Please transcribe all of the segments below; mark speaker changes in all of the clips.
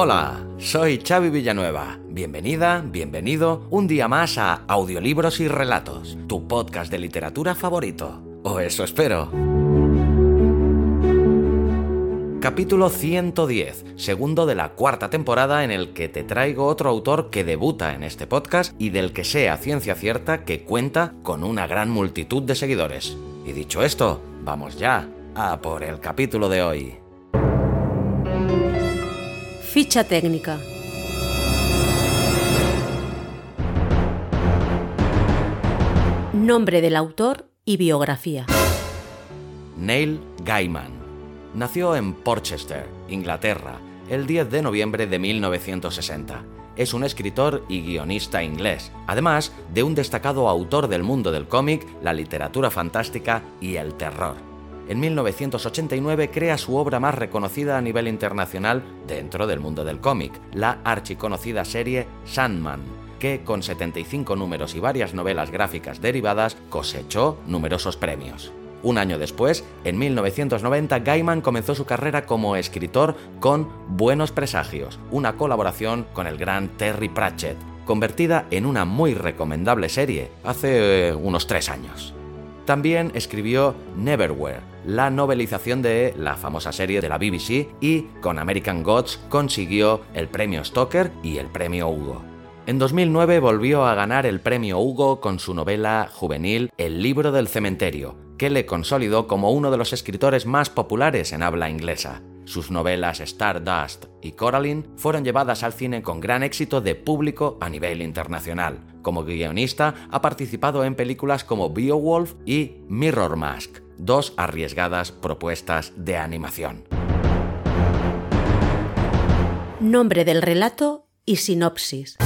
Speaker 1: Hola, soy Xavi Villanueva. Bienvenida, bienvenido un día más a Audiolibros y Relatos, tu podcast de literatura favorito. O eso espero. Capítulo 110, segundo de la cuarta temporada en el que te traigo otro autor que debuta en este podcast y del que sea ciencia cierta que cuenta con una gran multitud de seguidores. Y dicho esto, vamos ya a por el capítulo de hoy.
Speaker 2: Ficha técnica. Nombre del autor y biografía.
Speaker 1: Neil Gaiman. Nació en Porchester, Inglaterra, el 10 de noviembre de 1960. Es un escritor y guionista inglés, además de un destacado autor del mundo del cómic, la literatura fantástica y el terror. En 1989 crea su obra más reconocida a nivel internacional dentro del mundo del cómic, la archiconocida serie Sandman, que con 75 números y varias novelas gráficas derivadas cosechó numerosos premios. Un año después, en 1990, Gaiman comenzó su carrera como escritor con Buenos Presagios, una colaboración con el gran Terry Pratchett, convertida en una muy recomendable serie hace eh, unos tres años. También escribió Neverwhere, la novelización de la famosa serie de la BBC, y con American Gods consiguió el premio Stoker y el premio Hugo. En 2009 volvió a ganar el premio Hugo con su novela juvenil El libro del cementerio, que le consolidó como uno de los escritores más populares en habla inglesa. Sus novelas Stardust y Coraline fueron llevadas al cine con gran éxito de público a nivel internacional. Como guionista ha participado en películas como Beowulf y Mirror Mask, dos arriesgadas propuestas de animación.
Speaker 2: Nombre del relato y sinopsis.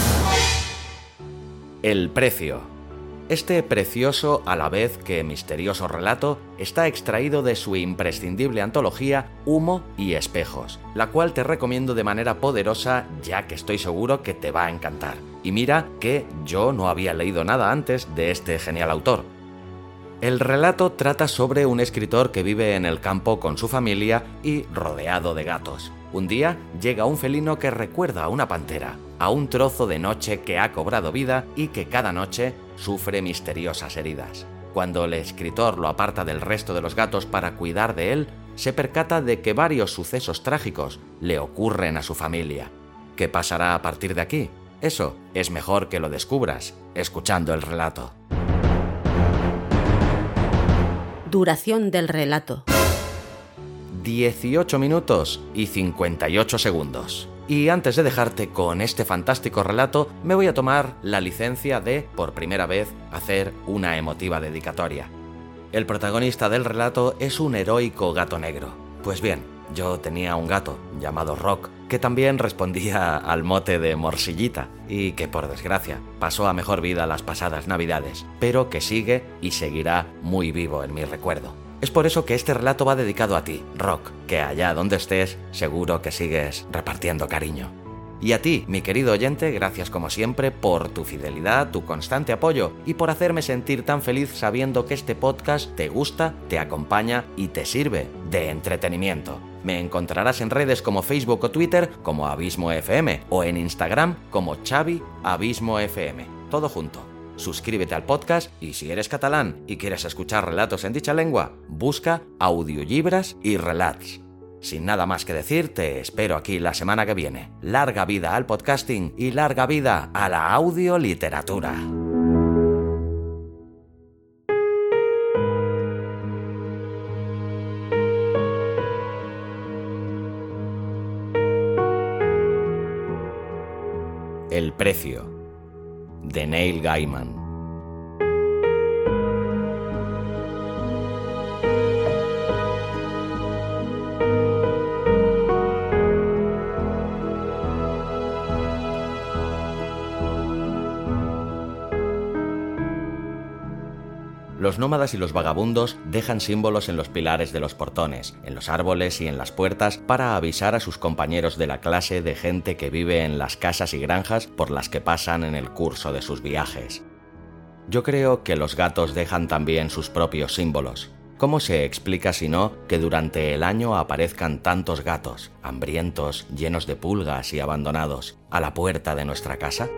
Speaker 1: El precio. Este precioso, a la vez que misterioso relato está extraído de su imprescindible antología Humo y Espejos, la cual te recomiendo de manera poderosa ya que estoy seguro que te va a encantar. Y mira que yo no había leído nada antes de este genial autor. El relato trata sobre un escritor que vive en el campo con su familia y rodeado de gatos. Un día llega un felino que recuerda a una pantera, a un trozo de noche que ha cobrado vida y que cada noche sufre misteriosas heridas. Cuando el escritor lo aparta del resto de los gatos para cuidar de él, se percata de que varios sucesos trágicos le ocurren a su familia. ¿Qué pasará a partir de aquí? Eso es mejor que lo descubras escuchando el relato.
Speaker 2: Duración del relato.
Speaker 1: 18 minutos y 58 segundos. Y antes de dejarte con este fantástico relato, me voy a tomar la licencia de, por primera vez, hacer una emotiva dedicatoria. El protagonista del relato es un heroico gato negro. Pues bien, yo tenía un gato llamado Rock, que también respondía al mote de Morsillita y que por desgracia pasó a mejor vida las pasadas navidades, pero que sigue y seguirá muy vivo en mi recuerdo. Es por eso que este relato va dedicado a ti, Rock, que allá donde estés seguro que sigues repartiendo cariño. Y a ti, mi querido oyente, gracias como siempre por tu fidelidad, tu constante apoyo y por hacerme sentir tan feliz sabiendo que este podcast te gusta, te acompaña y te sirve de entretenimiento. Me encontrarás en redes como Facebook o Twitter como Abismo FM o en Instagram como Xavi Abismo FM. Todo junto. Suscríbete al podcast y si eres catalán y quieres escuchar relatos en dicha lengua, busca audiolibras y relats. Sin nada más que decir, te espero aquí la semana que viene. Larga vida al podcasting y larga vida a la audioliteratura. Precio de Neil Gaiman. Los nómadas y los vagabundos dejan símbolos en los pilares de los portones, en los árboles y en las puertas para avisar a sus compañeros de la clase de gente que vive en las casas y granjas por las que pasan en el curso de sus viajes. Yo creo que los gatos dejan también sus propios símbolos. ¿Cómo se explica si no que durante el año aparezcan tantos gatos, hambrientos, llenos de pulgas y abandonados, a la puerta de nuestra casa?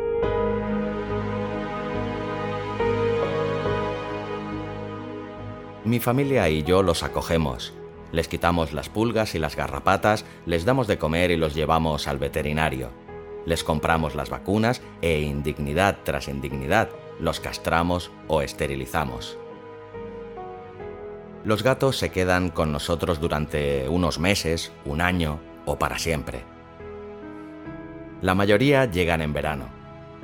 Speaker 1: Mi familia y yo los acogemos. Les quitamos las pulgas y las garrapatas, les damos de comer y los llevamos al veterinario. Les compramos las vacunas e indignidad tras indignidad los castramos o esterilizamos. Los gatos se quedan con nosotros durante unos meses, un año o para siempre. La mayoría llegan en verano.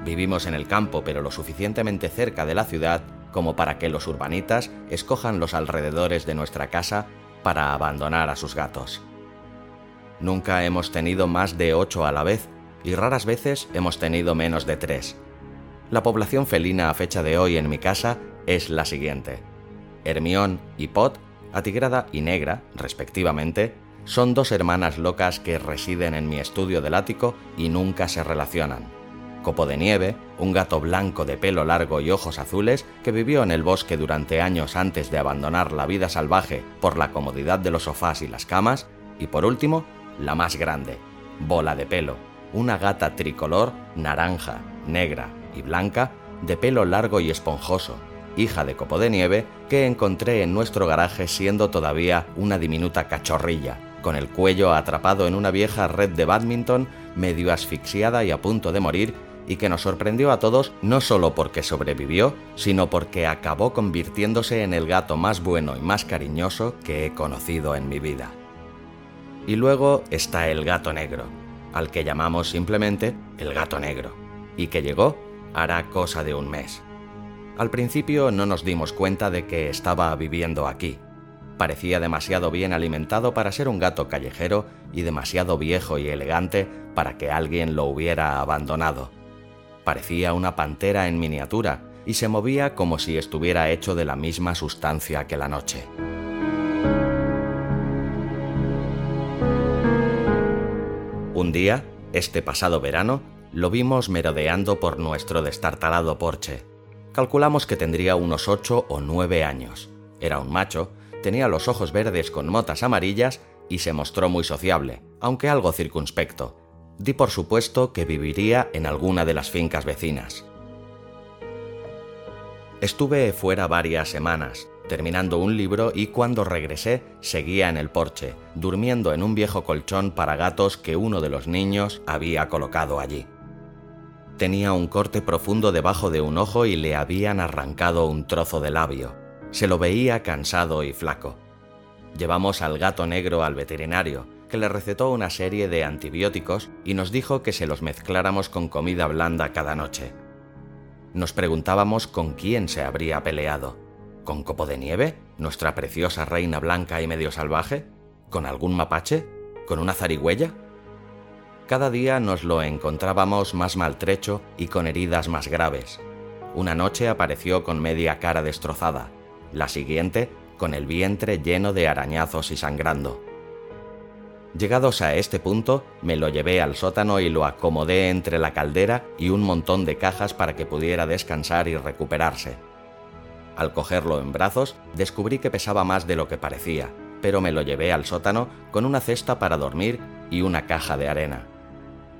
Speaker 1: Vivimos en el campo pero lo suficientemente cerca de la ciudad como para que los urbanitas escojan los alrededores de nuestra casa para abandonar a sus gatos. Nunca hemos tenido más de ocho a la vez y raras veces hemos tenido menos de tres. La población felina a fecha de hoy en mi casa es la siguiente. Hermión y Pot, atigrada y negra, respectivamente, son dos hermanas locas que residen en mi estudio del ático y nunca se relacionan. Copo de Nieve, un gato blanco de pelo largo y ojos azules que vivió en el bosque durante años antes de abandonar la vida salvaje por la comodidad de los sofás y las camas, y por último, la más grande, Bola de Pelo, una gata tricolor, naranja, negra y blanca, de pelo largo y esponjoso, hija de Copo de Nieve, que encontré en nuestro garaje siendo todavía una diminuta cachorrilla, con el cuello atrapado en una vieja red de badminton, medio asfixiada y a punto de morir, y que nos sorprendió a todos no solo porque sobrevivió, sino porque acabó convirtiéndose en el gato más bueno y más cariñoso que he conocido en mi vida. Y luego está el gato negro, al que llamamos simplemente el gato negro, y que llegó hará cosa de un mes. Al principio no nos dimos cuenta de que estaba viviendo aquí. Parecía demasiado bien alimentado para ser un gato callejero y demasiado viejo y elegante para que alguien lo hubiera abandonado Parecía una pantera en miniatura y se movía como si estuviera hecho de la misma sustancia que la noche. Un día, este pasado verano, lo vimos merodeando por nuestro destartalado porche. Calculamos que tendría unos ocho o nueve años. Era un macho, tenía los ojos verdes con motas amarillas y se mostró muy sociable, aunque algo circunspecto, di por supuesto que viviría en alguna de las fincas vecinas. Estuve fuera varias semanas, terminando un libro y cuando regresé seguía en el porche, durmiendo en un viejo colchón para gatos que uno de los niños había colocado allí. Tenía un corte profundo debajo de un ojo y le habían arrancado un trozo de labio. Se lo veía cansado y flaco. Llevamos al gato negro al veterinario, que le recetó una serie de antibióticos y nos dijo que se los mezcláramos con comida blanda cada noche. Nos preguntábamos con quién se habría peleado. ¿Con Copo de Nieve, nuestra preciosa reina blanca y medio salvaje? ¿Con algún mapache? ¿Con una zarigüeya? Cada día nos lo encontrábamos más maltrecho y con heridas más graves. Una noche apareció con media cara destrozada, la siguiente con el vientre lleno de arañazos y sangrando. Llegados a este punto, me lo llevé al sótano y lo acomodé entre la caldera y un montón de cajas para que pudiera descansar y recuperarse. Al cogerlo en brazos, descubrí que pesaba más de lo que parecía, pero me lo llevé al sótano con una cesta para dormir y una caja de arena.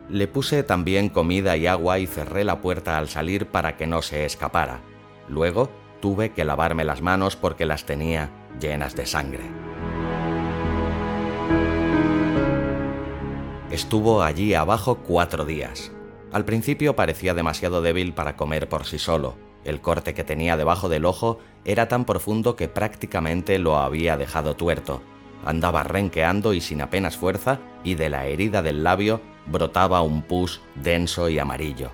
Speaker 1: Le puse también comida y agua y cerré la puerta al salir para que no se escapara. Luego tuve que lavarme las manos porque las tenía llenas de sangre. Estuvo allí abajo cuatro días. Al principio parecía demasiado débil para comer por sí solo. El corte que tenía debajo del ojo era tan profundo que prácticamente lo había dejado tuerto. Andaba renqueando y sin apenas fuerza, y de la herida del labio brotaba un pus denso y amarillo.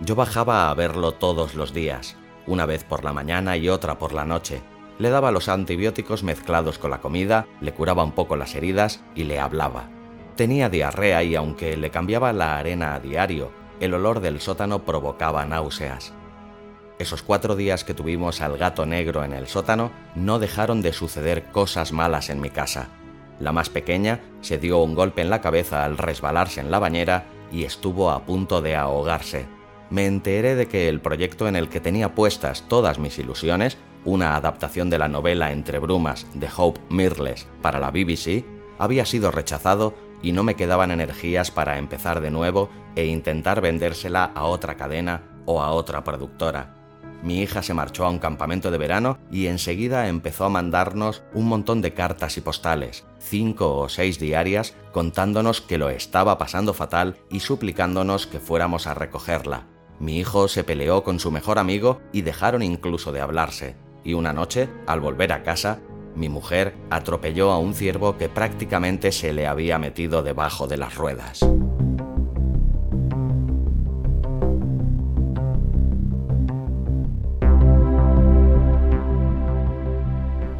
Speaker 1: Yo bajaba a verlo todos los días, una vez por la mañana y otra por la noche. Le daba los antibióticos mezclados con la comida, le curaba un poco las heridas y le hablaba. Tenía diarrea y aunque le cambiaba la arena a diario, el olor del sótano provocaba náuseas. Esos cuatro días que tuvimos al gato negro en el sótano no dejaron de suceder cosas malas en mi casa. La más pequeña se dio un golpe en la cabeza al resbalarse en la bañera y estuvo a punto de ahogarse. Me enteré de que el proyecto en el que tenía puestas todas mis ilusiones, una adaptación de la novela Entre Brumas de Hope Mirles para la BBC, había sido rechazado y no me quedaban energías para empezar de nuevo e intentar vendérsela a otra cadena o a otra productora mi hija se marchó a un campamento de verano y enseguida empezó a mandarnos un montón de cartas y postales, cinco o seis diarias, contándonos que lo estaba pasando fatal y suplicándonos que fuéramos a recogerla. Mi hijo se peleó con su mejor amigo y dejaron incluso de hablarse. Y una noche, al volver a casa, mi mujer atropelló a un ciervo que prácticamente se le había metido debajo de las ruedas.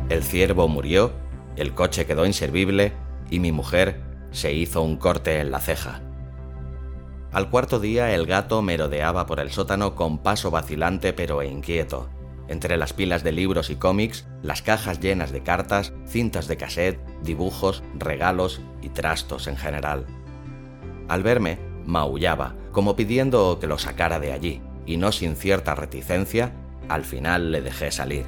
Speaker 1: El ciervo murió, el coche quedó inservible y mi mujer se hizo un corte en la ceja. Al cuarto día el gato merodeaba por el sótano con paso vacilante pero inquieto, entre las pilas de libros y cómics, las cajas llenas de cartas, cintas de cassette, dibujos, regalos y trastos en general. Al verme, maullaba, como pidiendo que lo sacara de allí, y no sin cierta reticencia, al final le dejé salir.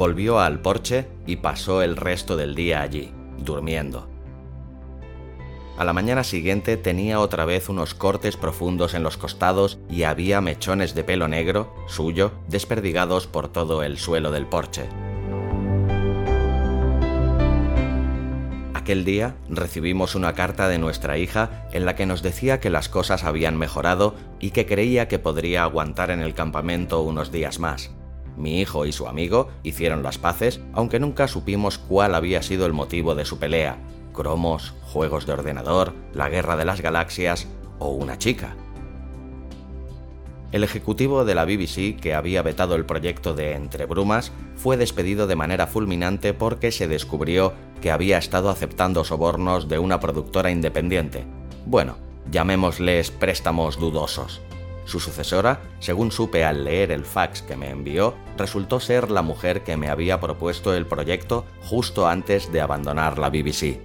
Speaker 1: volvió al porche y pasó el resto del día allí, durmiendo. A la mañana siguiente tenía otra vez unos cortes profundos en los costados y había mechones de pelo negro, suyo, desperdigados por todo el suelo del porche. Aquel día recibimos una carta de nuestra hija en la que nos decía que las cosas habían mejorado y que creía que podría aguantar en el campamento unos días más. Mi hijo y su amigo hicieron las paces, aunque nunca supimos cuál había sido el motivo de su pelea. Cromos, juegos de ordenador, la guerra de las galaxias o una chica. El ejecutivo de la BBC, que había vetado el proyecto de Entre Brumas, fue despedido de manera fulminante porque se descubrió que había estado aceptando sobornos de una productora independiente. Bueno, llamémosles préstamos dudosos. Su sucesora, según supe al leer el fax que me envió, resultó ser la mujer que me había propuesto el proyecto justo antes de abandonar la BBC.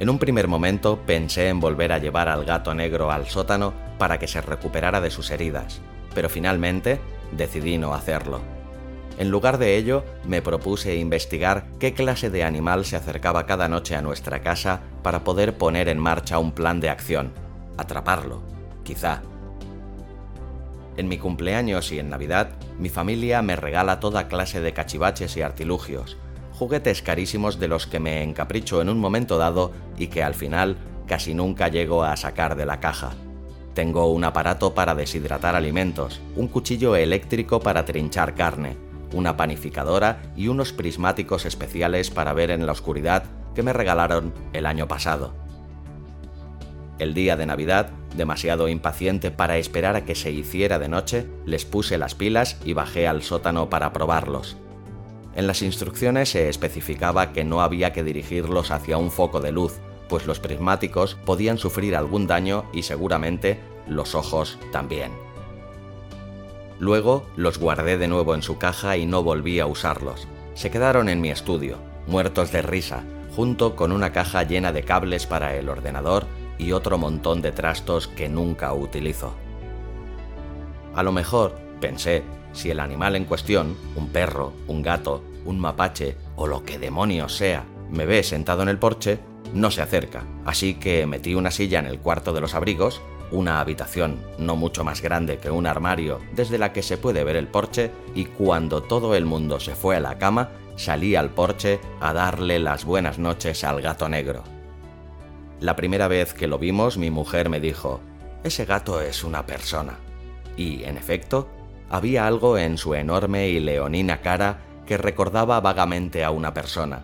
Speaker 1: En un primer momento pensé en volver a llevar al gato negro al sótano para que se recuperara de sus heridas, pero finalmente decidí no hacerlo. En lugar de ello, me propuse investigar qué clase de animal se acercaba cada noche a nuestra casa para poder poner en marcha un plan de acción atraparlo, quizá. En mi cumpleaños y en Navidad, mi familia me regala toda clase de cachivaches y artilugios, juguetes carísimos de los que me encapricho en un momento dado y que al final casi nunca llego a sacar de la caja. Tengo un aparato para deshidratar alimentos, un cuchillo eléctrico para trinchar carne, una panificadora y unos prismáticos especiales para ver en la oscuridad que me regalaron el año pasado. El día de Navidad, demasiado impaciente para esperar a que se hiciera de noche, les puse las pilas y bajé al sótano para probarlos. En las instrucciones se especificaba que no había que dirigirlos hacia un foco de luz, pues los prismáticos podían sufrir algún daño y seguramente los ojos también. Luego los guardé de nuevo en su caja y no volví a usarlos. Se quedaron en mi estudio, muertos de risa, junto con una caja llena de cables para el ordenador y otro montón de trastos que nunca utilizo. A lo mejor, pensé, si el animal en cuestión, un perro, un gato, un mapache o lo que demonios sea, me ve sentado en el porche, no se acerca, así que metí una silla en el cuarto de los abrigos, una habitación no mucho más grande que un armario desde la que se puede ver el porche, y cuando todo el mundo se fue a la cama, salí al porche a darle las buenas noches al gato negro. La primera vez que lo vimos, mi mujer me dijo, ese gato es una persona. Y, en efecto, había algo en su enorme y leonina cara que recordaba vagamente a una persona.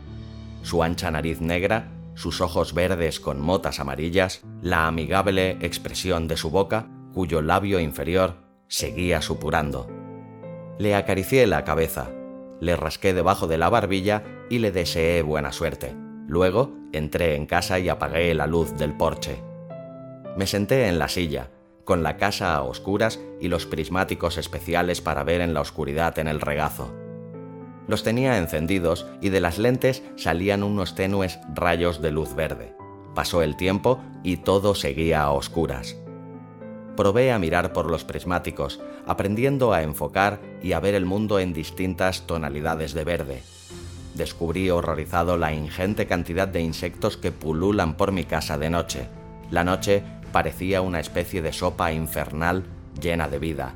Speaker 1: Su ancha nariz negra, sus ojos verdes con motas amarillas, la amigable expresión de su boca, cuyo labio inferior seguía supurando. Le acaricié la cabeza, le rasqué debajo de la barbilla y le deseé buena suerte. Luego entré en casa y apagué la luz del porche. Me senté en la silla, con la casa a oscuras y los prismáticos especiales para ver en la oscuridad en el regazo. Los tenía encendidos y de las lentes salían unos tenues rayos de luz verde. Pasó el tiempo y todo seguía a oscuras. Probé a mirar por los prismáticos, aprendiendo a enfocar y a ver el mundo en distintas tonalidades de verde. Descubrí horrorizado la ingente cantidad de insectos que pululan por mi casa de noche. La noche parecía una especie de sopa infernal llena de vida.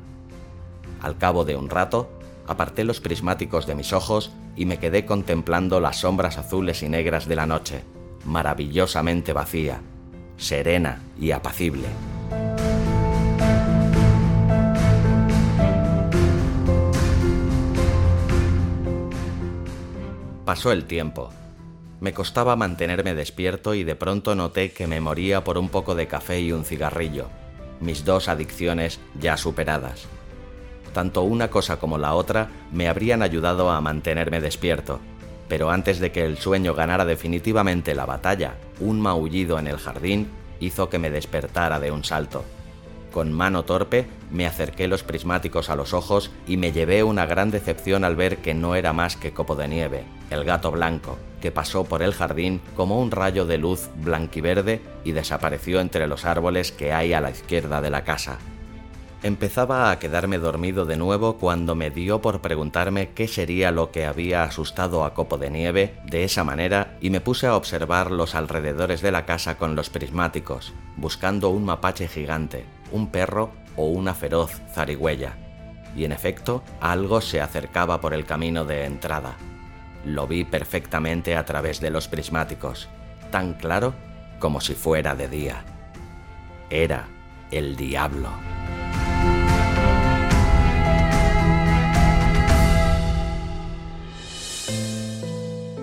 Speaker 1: Al cabo de un rato, aparté los prismáticos de mis ojos y me quedé contemplando las sombras azules y negras de la noche, maravillosamente vacía, serena y apacible. Pasó el tiempo. Me costaba mantenerme despierto y de pronto noté que me moría por un poco de café y un cigarrillo, mis dos adicciones ya superadas. Tanto una cosa como la otra me habrían ayudado a mantenerme despierto, pero antes de que el sueño ganara definitivamente la batalla, un maullido en el jardín hizo que me despertara de un salto. Con mano torpe me acerqué los prismáticos a los ojos y me llevé una gran decepción al ver que no era más que Copo de Nieve, el gato blanco, que pasó por el jardín como un rayo de luz blanquiverde y desapareció entre los árboles que hay a la izquierda de la casa. Empezaba a quedarme dormido de nuevo cuando me dio por preguntarme qué sería lo que había asustado a Copo de Nieve de esa manera y me puse a observar los alrededores de la casa con los prismáticos, buscando un mapache gigante, un perro o una feroz zarigüeya. Y en efecto, algo se acercaba por el camino de entrada. Lo vi perfectamente a través de los prismáticos, tan claro como si fuera de día. Era el diablo.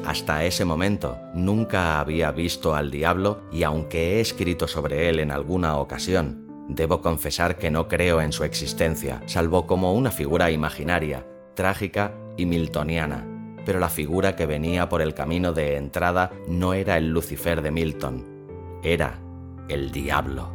Speaker 1: Hasta ese momento nunca había visto al diablo y aunque he escrito sobre él en alguna ocasión, Debo confesar que no creo en su existencia, salvo como una figura imaginaria, trágica y miltoniana. Pero la figura que venía por el camino de entrada no era el Lucifer de Milton, era el diablo.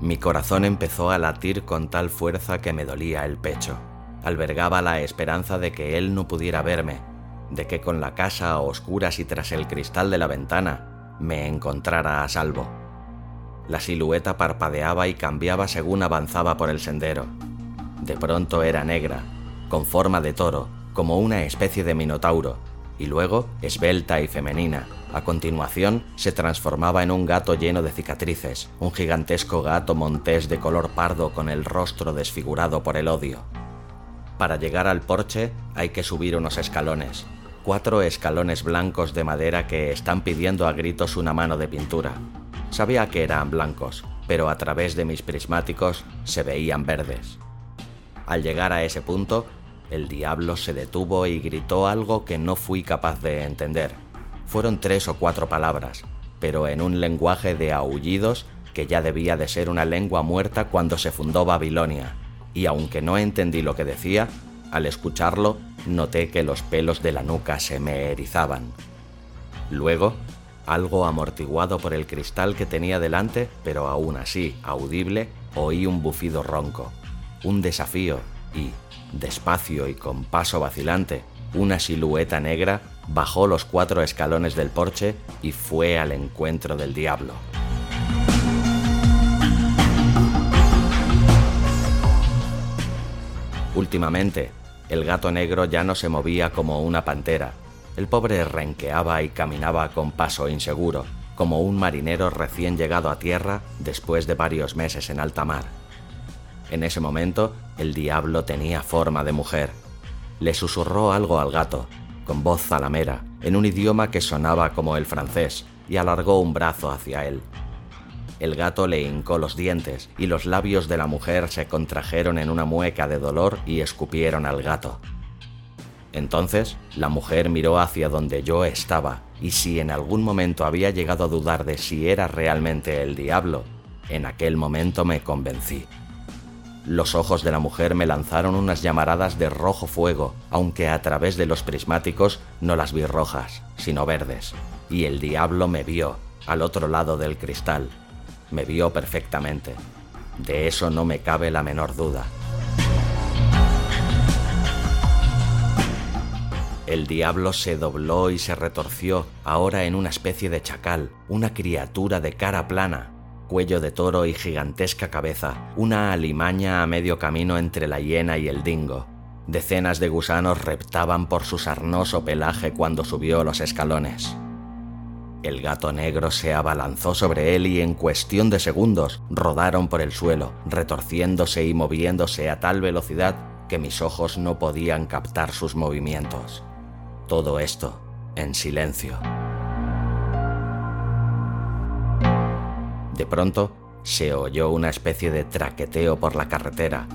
Speaker 1: Mi corazón empezó a latir con tal fuerza que me dolía el pecho. Albergaba la esperanza de que él no pudiera verme, de que con la casa a oscuras y tras el cristal de la ventana me encontrara a salvo. La silueta parpadeaba y cambiaba según avanzaba por el sendero. De pronto era negra, con forma de toro, como una especie de minotauro, y luego esbelta y femenina. A continuación se transformaba en un gato lleno de cicatrices, un gigantesco gato montés de color pardo con el rostro desfigurado por el odio. Para llegar al porche hay que subir unos escalones, cuatro escalones blancos de madera que están pidiendo a gritos una mano de pintura. Sabía que eran blancos, pero a través de mis prismáticos se veían verdes. Al llegar a ese punto, el diablo se detuvo y gritó algo que no fui capaz de entender. Fueron tres o cuatro palabras, pero en un lenguaje de aullidos que ya debía de ser una lengua muerta cuando se fundó Babilonia, y aunque no entendí lo que decía, al escucharlo, noté que los pelos de la nuca se me erizaban. Luego, algo amortiguado por el cristal que tenía delante, pero aún así audible, oí un bufido ronco, un desafío y, despacio y con paso vacilante, una silueta negra bajó los cuatro escalones del porche y fue al encuentro del diablo. Últimamente, el gato negro ya no se movía como una pantera. El pobre renqueaba y caminaba con paso inseguro, como un marinero recién llegado a tierra después de varios meses en alta mar. En ese momento, el diablo tenía forma de mujer. Le susurró algo al gato, con voz zalamera, en un idioma que sonaba como el francés, y alargó un brazo hacia él. El gato le hincó los dientes y los labios de la mujer se contrajeron en una mueca de dolor y escupieron al gato. Entonces, la mujer miró hacia donde yo estaba, y si en algún momento había llegado a dudar de si era realmente el diablo, en aquel momento me convencí. Los ojos de la mujer me lanzaron unas llamaradas de rojo fuego, aunque a través de los prismáticos no las vi rojas, sino verdes. Y el diablo me vio, al otro lado del cristal. Me vio perfectamente. De eso no me cabe la menor duda. El diablo se dobló y se retorció, ahora en una especie de chacal, una criatura de cara plana, cuello de toro y gigantesca cabeza, una alimaña a medio camino entre la hiena y el dingo. Decenas de gusanos reptaban por su sarnoso pelaje cuando subió los escalones. El gato negro se abalanzó sobre él y en cuestión de segundos rodaron por el suelo, retorciéndose y moviéndose a tal velocidad que mis ojos no podían captar sus movimientos. Todo esto en silencio. De pronto se oyó una especie de traqueteo por la carretera.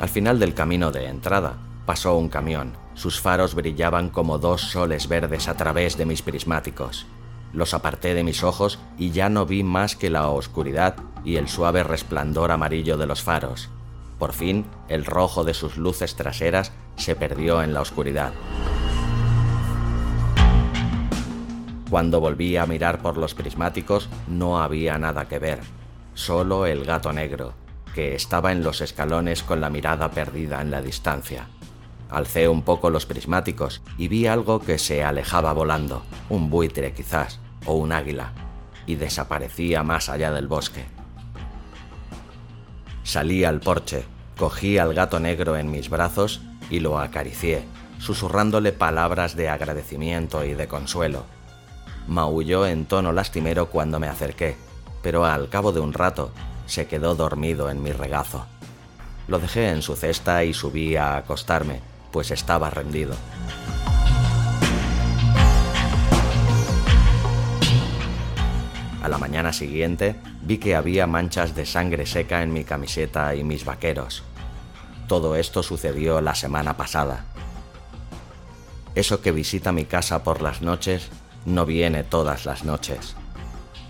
Speaker 1: Al final del camino de entrada pasó un camión. Sus faros brillaban como dos soles verdes a través de mis prismáticos. Los aparté de mis ojos y ya no vi más que la oscuridad y el suave resplandor amarillo de los faros. Por fin, el rojo de sus luces traseras se perdió en la oscuridad. Cuando volví a mirar por los prismáticos no había nada que ver, solo el gato negro, que estaba en los escalones con la mirada perdida en la distancia. Alcé un poco los prismáticos y vi algo que se alejaba volando, un buitre quizás, o un águila, y desaparecía más allá del bosque. Salí al porche, cogí al gato negro en mis brazos y lo acaricié, susurrándole palabras de agradecimiento y de consuelo maulló en tono lastimero cuando me acerqué, pero al cabo de un rato se quedó dormido en mi regazo. Lo dejé en su cesta y subí a acostarme, pues estaba rendido. A la mañana siguiente vi que había manchas de sangre seca en mi camiseta y mis vaqueros. Todo esto sucedió la semana pasada. Eso que visita mi casa por las noches no viene todas las noches,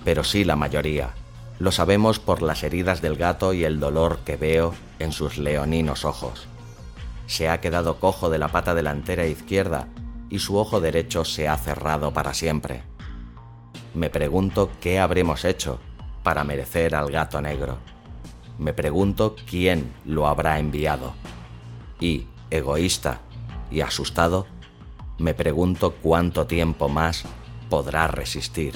Speaker 1: pero sí la mayoría. Lo sabemos por las heridas del gato y el dolor que veo en sus leoninos ojos. Se ha quedado cojo de la pata delantera izquierda y su ojo derecho se ha cerrado para siempre. Me pregunto qué habremos hecho para merecer al gato negro. Me pregunto quién lo habrá enviado. Y, egoísta y asustado, me pregunto cuánto tiempo más podrá resistir.